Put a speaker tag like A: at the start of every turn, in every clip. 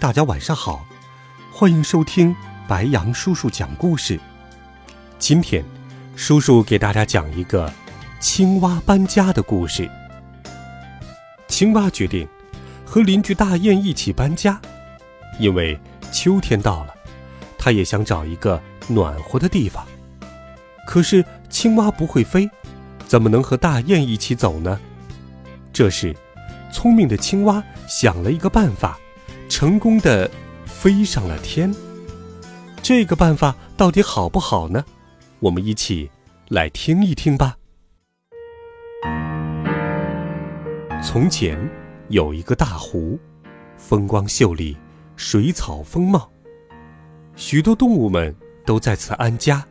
A: 大家晚上好，欢迎收听白羊叔叔讲故事。今天，叔叔给大家讲一个青蛙搬家的故事。青蛙决定和邻居大雁一起搬家，因为秋天到了，它也想找一个暖和的地方。可是青蛙不会飞，怎么能和大雁一起走呢？这时，聪明的青蛙想了一个办法。成功的飞上了天，这个办法到底好不好呢？我们一起来听一听吧。从前有一个大湖，风光秀丽，水草丰茂，许多动物们都在此安家。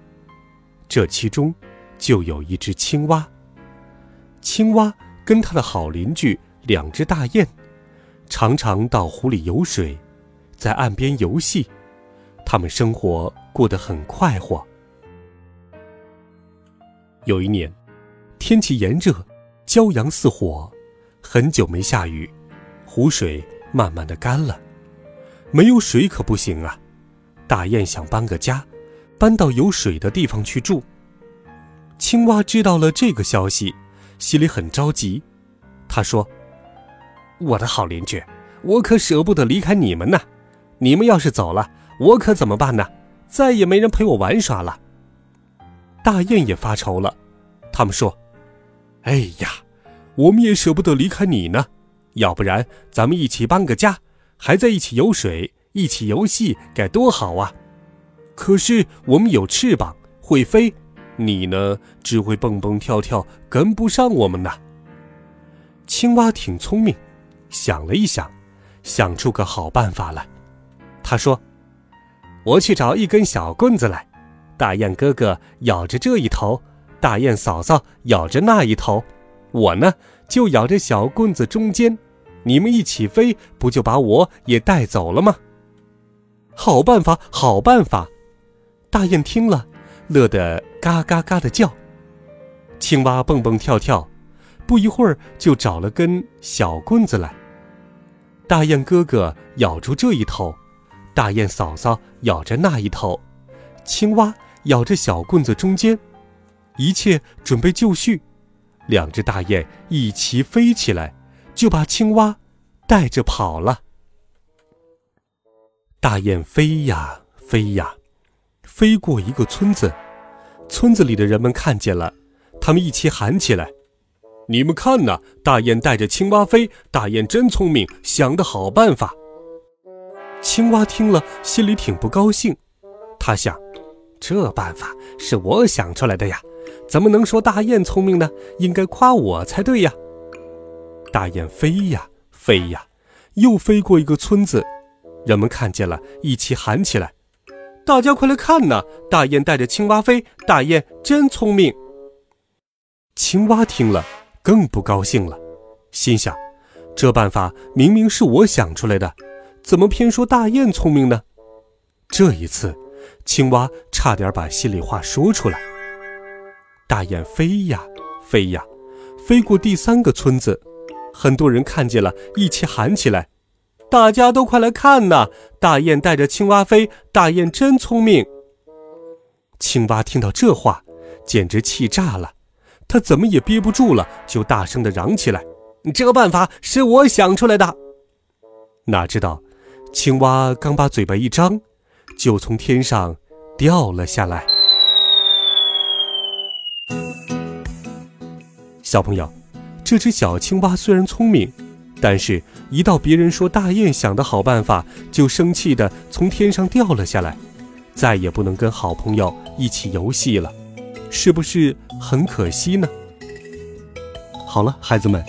A: 这其中就有一只青蛙。青蛙跟它的好邻居两只大雁。常常到湖里游水，在岸边游戏，他们生活过得很快活。有一年，天气炎热，骄阳似火，很久没下雨，湖水慢慢的干了，没有水可不行啊！大雁想搬个家，搬到有水的地方去住。青蛙知道了这个消息，心里很着急，他说。我的好邻居，我可舍不得离开你们呢。你们要是走了，我可怎么办呢？再也没人陪我玩耍了。大雁也发愁了，他们说：“哎呀，我们也舍不得离开你呢。要不然，咱们一起搬个家，还在一起游水，一起游戏，该多好啊！可是我们有翅膀，会飞，你呢，只会蹦蹦跳跳，跟不上我们呢。”青蛙挺聪明。想了一想，想出个好办法来。他说：“我去找一根小棍子来，大雁哥哥咬着这一头，大雁嫂嫂咬着那一头，我呢就咬着小棍子中间。你们一起飞，不就把我也带走了吗？”好办法，好办法！大雁听了，乐得嘎嘎嘎的叫。青蛙蹦蹦跳跳。不一会儿，就找了根小棍子来。大雁哥哥咬住这一头，大雁嫂嫂咬着那一头，青蛙咬着小棍子中间，一切准备就绪。两只大雁一齐飞起来，就把青蛙带着跑了。大雁飞呀飞呀，飞过一个村子，村子里的人们看见了，他们一起喊起来。你们看呐，大雁带着青蛙飞，大雁真聪明，想的好办法。青蛙听了，心里挺不高兴。他想，这办法是我想出来的呀，怎么能说大雁聪明呢？应该夸我才对呀。大雁飞呀飞呀，又飞过一个村子，人们看见了，一起喊起来：“大家快来看呐，大雁带着青蛙飞，大雁真聪明。”青蛙听了。更不高兴了，心想：这办法明明是我想出来的，怎么偏说大雁聪明呢？这一次，青蛙差点把心里话说出来。大雁飞呀飞呀，飞过第三个村子，很多人看见了，一起喊起来：“大家都快来看呐！大雁带着青蛙飞，大雁真聪明。”青蛙听到这话，简直气炸了。他怎么也憋不住了，就大声的嚷起来：“这个办法是我想出来的。”哪知道，青蛙刚把嘴巴一张，就从天上掉了下来。小朋友，这只小青蛙虽然聪明，但是一到别人说大雁想的好办法，就生气的从天上掉了下来，再也不能跟好朋友一起游戏了。是不是很可惜呢？好了，孩子们，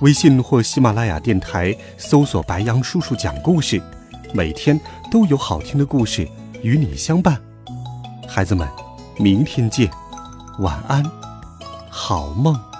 A: 微信或喜马拉雅电台搜索“白羊叔叔讲故事”，每天都有好听的故事与你相伴。孩子们，明天见，晚安，好梦。